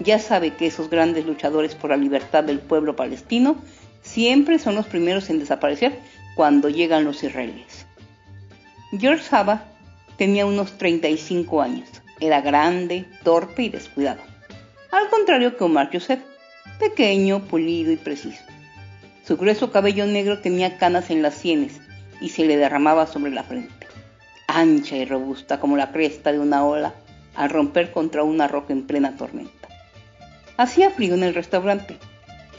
Ya sabe que esos grandes luchadores por la libertad del pueblo palestino siempre son los primeros en desaparecer cuando llegan los israelíes. George Saba tenía unos 35 años. Era grande, torpe y descuidado. Al contrario que Omar Joseph, pequeño, pulido y preciso. Su grueso cabello negro tenía canas en las sienes y se le derramaba sobre la frente, ancha y robusta como la cresta de una ola al romper contra una roca en plena tormenta. Hacía frío en el restaurante.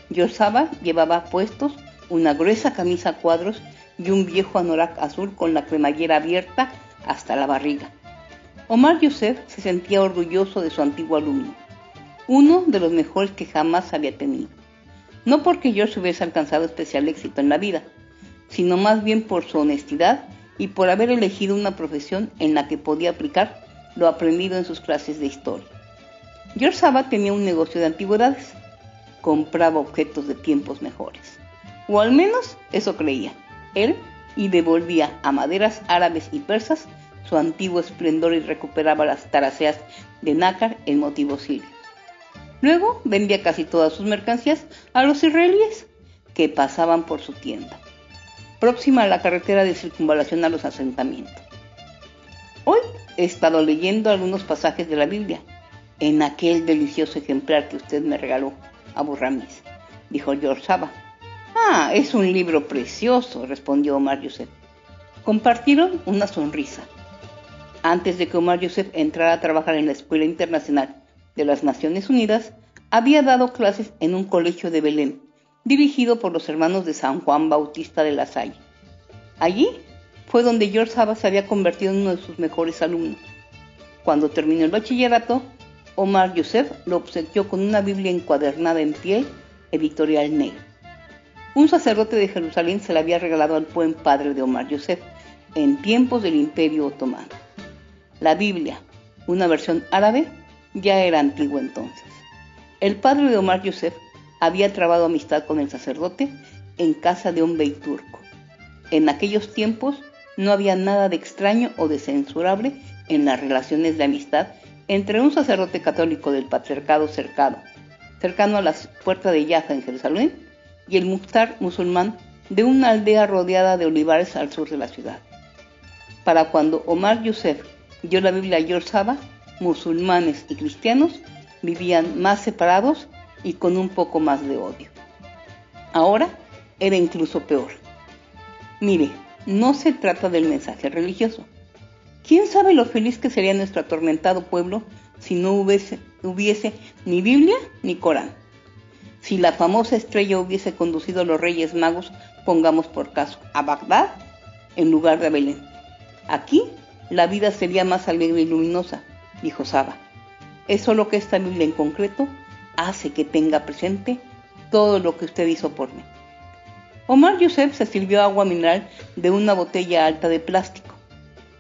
Yosaba llevaba puestos una gruesa camisa a cuadros y un viejo anorak azul con la cremallera abierta hasta la barriga. Omar Yosef se sentía orgulloso de su antiguo alumno uno de los mejores que jamás había tenido. No porque George hubiese alcanzado especial éxito en la vida, sino más bien por su honestidad y por haber elegido una profesión en la que podía aplicar lo aprendido en sus clases de historia. George Saba tenía un negocio de antigüedades, compraba objetos de tiempos mejores, o al menos eso creía él, y devolvía a maderas árabes y persas su antiguo esplendor y recuperaba las taraceas de nácar en motivos sirios. Luego vendía casi todas sus mercancías a los israelíes que pasaban por su tienda, próxima a la carretera de circunvalación a los asentamientos. Hoy he estado leyendo algunos pasajes de la Biblia en aquel delicioso ejemplar que usted me regaló, Abu Ramis, dijo George Saba. Ah, es un libro precioso, respondió Omar Yosef. Compartieron una sonrisa. Antes de que Omar Yosef entrara a trabajar en la Escuela Internacional de las Naciones Unidas, había dado clases en un colegio de Belén, dirigido por los hermanos de San Juan Bautista de la Salle. Allí fue donde George Saba se había convertido en uno de sus mejores alumnos. Cuando terminó el bachillerato, Omar Youssef lo obsequió con una Biblia encuadernada en piel, editorial negro. Un sacerdote de Jerusalén se la había regalado al buen padre de Omar Youssef en tiempos del Imperio Otomano. La Biblia, una versión árabe, ya era antigua entonces. El padre de Omar Youssef había trabado amistad con el sacerdote en casa de un bey turco. En aquellos tiempos no había nada de extraño o de censurable en las relaciones de amistad entre un sacerdote católico del patriarcado cercano, cercano a la puerta de Jaffa en Jerusalén, y el muftar musulmán de una aldea rodeada de olivares al sur de la ciudad. Para cuando Omar Youssef dio la Biblia a George Saba, musulmanes y cristianos vivían más separados y con un poco más de odio. Ahora era incluso peor. Mire, no se trata del mensaje religioso. ¿Quién sabe lo feliz que sería nuestro atormentado pueblo si no hubiese, hubiese ni Biblia ni Corán? Si la famosa estrella hubiese conducido a los Reyes Magos, pongamos por caso, a Bagdad en lugar de Belén. Aquí la vida sería más alegre y luminosa, dijo Saba. Es solo que esta Biblia en concreto hace que tenga presente todo lo que usted hizo por mí. Omar Youssef se sirvió agua mineral de una botella alta de plástico.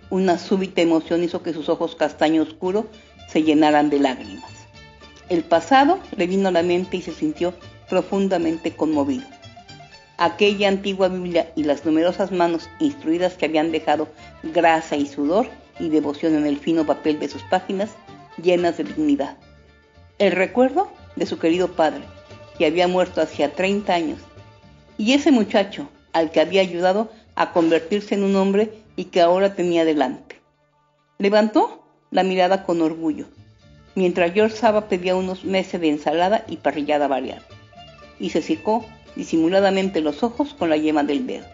Una súbita emoción hizo que sus ojos castaño oscuro se llenaran de lágrimas. El pasado le vino a la mente y se sintió profundamente conmovido. Aquella antigua Biblia y las numerosas manos instruidas que habían dejado grasa y sudor y devoción en el fino papel de sus páginas llenas de dignidad. El recuerdo de su querido padre, que había muerto hacía 30 años y ese muchacho al que había ayudado a convertirse en un hombre y que ahora tenía delante. Levantó la mirada con orgullo, mientras George Saba pedía unos meses de ensalada y parrillada variada, y se secó disimuladamente los ojos con la yema del dedo.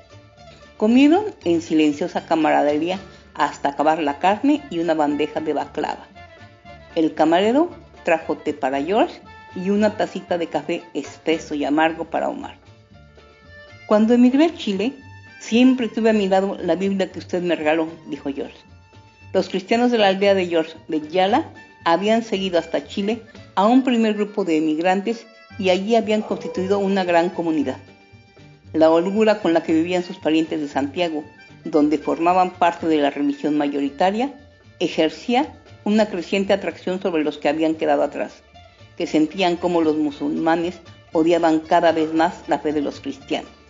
Comieron en silenciosa camaradería hasta acabar la carne y una bandeja de baklava. El camarero trajo té para George y una tacita de café espeso y amargo para Omar. Cuando emigré a Chile, siempre tuve a mi lado la Biblia que usted me regaló, dijo George. Los cristianos de la aldea de George de Yala habían seguido hasta Chile a un primer grupo de emigrantes y allí habían constituido una gran comunidad. La holgura con la que vivían sus parientes de Santiago, donde formaban parte de la religión mayoritaria, ejercía una creciente atracción sobre los que habían quedado atrás, que sentían como los musulmanes odiaban cada vez más la fe de los cristianos.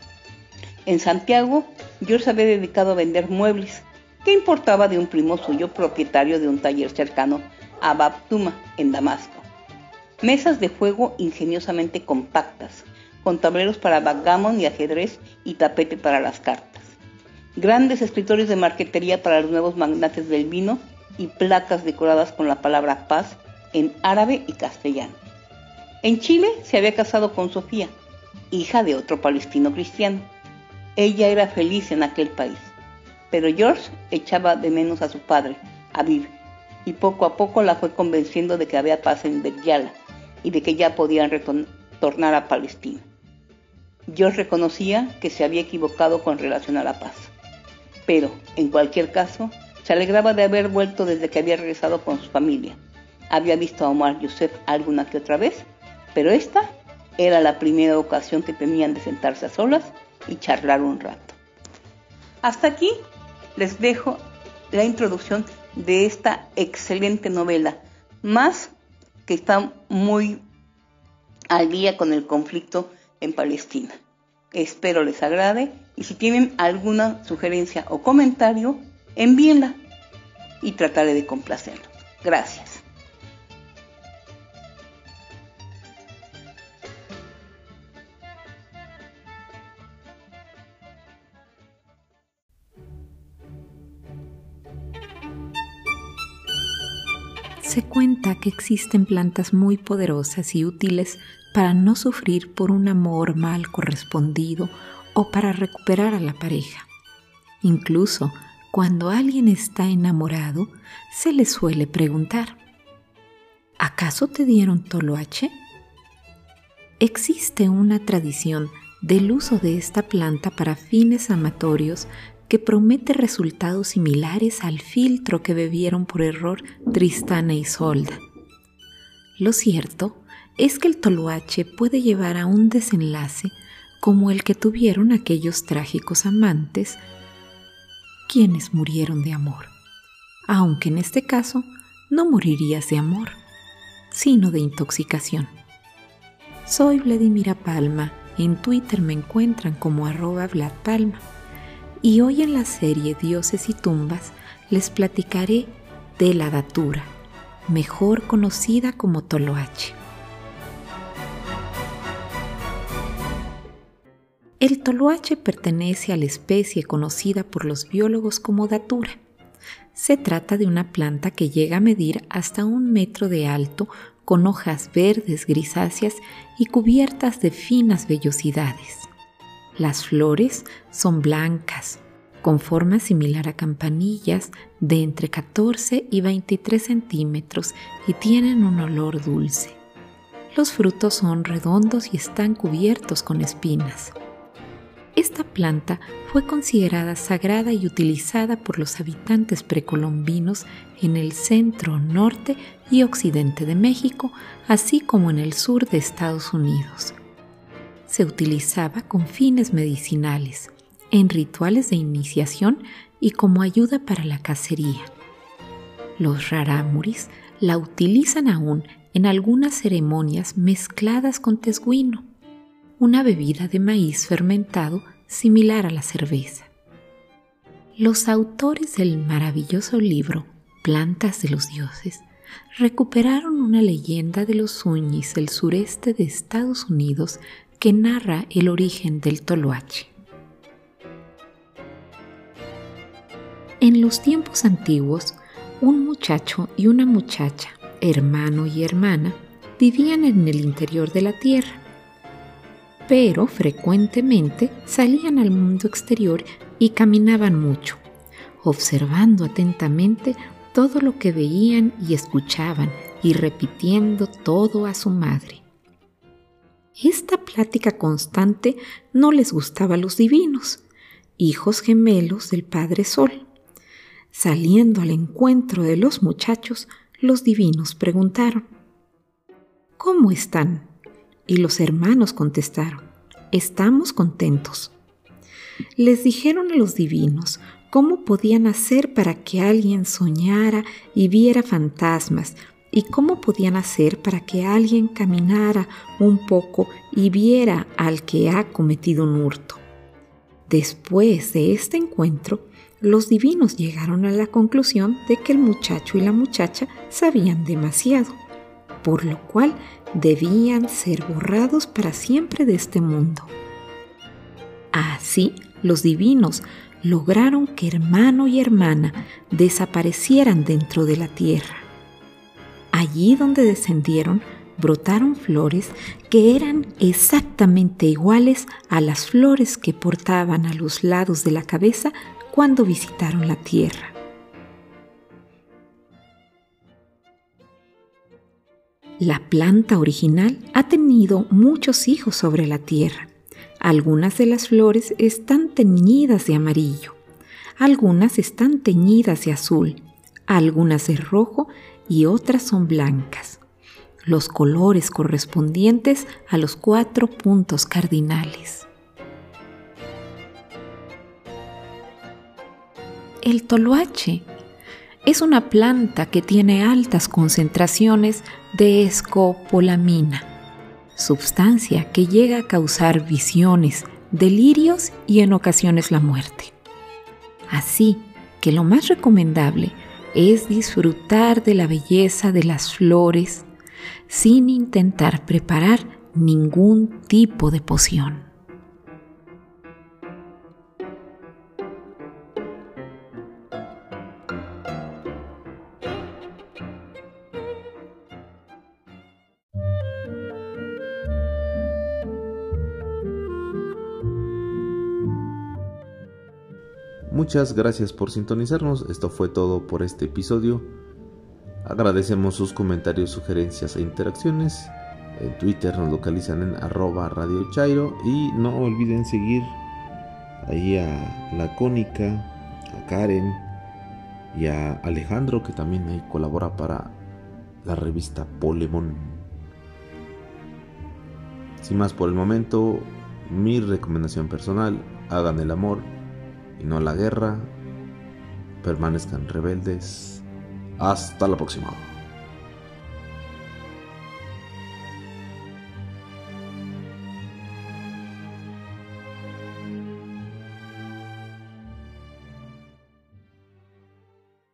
En Santiago, George había dedicado a vender muebles. ¿Qué importaba de un primo suyo propietario de un taller cercano a Babtuma, en Damasco? Mesas de juego ingeniosamente compactas, con tableros para backgammon y ajedrez y tapete para las cartas. Grandes escritorios de marquetería para los nuevos magnates del vino y placas decoradas con la palabra paz en árabe y castellano. En Chile se había casado con Sofía, hija de otro palestino cristiano. Ella era feliz en aquel país, pero George echaba de menos a su padre, a Viv, y poco a poco la fue convenciendo de que había paz en Betyala y de que ya podían retornar a Palestina. George reconocía que se había equivocado con relación a la paz, pero, en cualquier caso, se alegraba de haber vuelto desde que había regresado con su familia. Había visto a Omar Youssef alguna que otra vez, pero esta era la primera ocasión que tenían de sentarse a solas y charlar un rato. Hasta aquí les dejo la introducción de esta excelente novela, más que está muy al día con el conflicto en Palestina. Espero les agrade y si tienen alguna sugerencia o comentario, envíenla y trataré de complacerlos. Gracias. Se cuenta que existen plantas muy poderosas y útiles para no sufrir por un amor mal correspondido o para recuperar a la pareja. Incluso cuando alguien está enamorado, se le suele preguntar, ¿acaso te dieron toloache? Existe una tradición del uso de esta planta para fines amatorios que promete resultados similares al filtro que bebieron por error Tristana y Isolda. Lo cierto es que el toloache puede llevar a un desenlace como el que tuvieron aquellos trágicos amantes quienes murieron de amor, aunque en este caso no morirías de amor, sino de intoxicación. Soy Vladimira Palma, en Twitter me encuentran como arroba Palma, y hoy en la serie Dioses y Tumbas les platicaré de la datura, mejor conocida como toloache. El toloache pertenece a la especie conocida por los biólogos como datura. Se trata de una planta que llega a medir hasta un metro de alto con hojas verdes grisáceas y cubiertas de finas vellosidades. Las flores son blancas, con forma similar a campanillas de entre 14 y 23 centímetros y tienen un olor dulce. Los frutos son redondos y están cubiertos con espinas. Esta planta fue considerada sagrada y utilizada por los habitantes precolombinos en el centro, norte y occidente de México, así como en el sur de Estados Unidos. Se utilizaba con fines medicinales, en rituales de iniciación y como ayuda para la cacería. Los rarámuris la utilizan aún en algunas ceremonias mezcladas con tesguino una bebida de maíz fermentado similar a la cerveza. Los autores del maravilloso libro Plantas de los Dioses recuperaron una leyenda de los Suñis del sureste de Estados Unidos que narra el origen del toloache. En los tiempos antiguos, un muchacho y una muchacha, hermano y hermana, vivían en el interior de la tierra pero frecuentemente salían al mundo exterior y caminaban mucho, observando atentamente todo lo que veían y escuchaban y repitiendo todo a su madre. Esta plática constante no les gustaba a los divinos, hijos gemelos del Padre Sol. Saliendo al encuentro de los muchachos, los divinos preguntaron, ¿Cómo están? Y los hermanos contestaron, estamos contentos. Les dijeron a los divinos cómo podían hacer para que alguien soñara y viera fantasmas y cómo podían hacer para que alguien caminara un poco y viera al que ha cometido un hurto. Después de este encuentro, los divinos llegaron a la conclusión de que el muchacho y la muchacha sabían demasiado, por lo cual debían ser borrados para siempre de este mundo. Así, los divinos lograron que hermano y hermana desaparecieran dentro de la tierra. Allí donde descendieron, brotaron flores que eran exactamente iguales a las flores que portaban a los lados de la cabeza cuando visitaron la tierra. La planta original ha tenido muchos hijos sobre la tierra. Algunas de las flores están teñidas de amarillo, algunas están teñidas de azul, algunas de rojo y otras son blancas. Los colores correspondientes a los cuatro puntos cardinales. El toloache es una planta que tiene altas concentraciones de escopolamina, sustancia que llega a causar visiones, delirios y en ocasiones la muerte. Así que lo más recomendable es disfrutar de la belleza de las flores sin intentar preparar ningún tipo de poción. Muchas gracias por sintonizarnos. Esto fue todo por este episodio. Agradecemos sus comentarios, sugerencias e interacciones. En Twitter nos localizan en arroba Radio Chairo y no olviden seguir ahí a la Cónica, a Karen y a Alejandro que también ahí colabora para la revista Polemon. Sin más por el momento, mi recomendación personal, hagan el amor y no la guerra, permanezcan rebeldes. Hasta la próxima.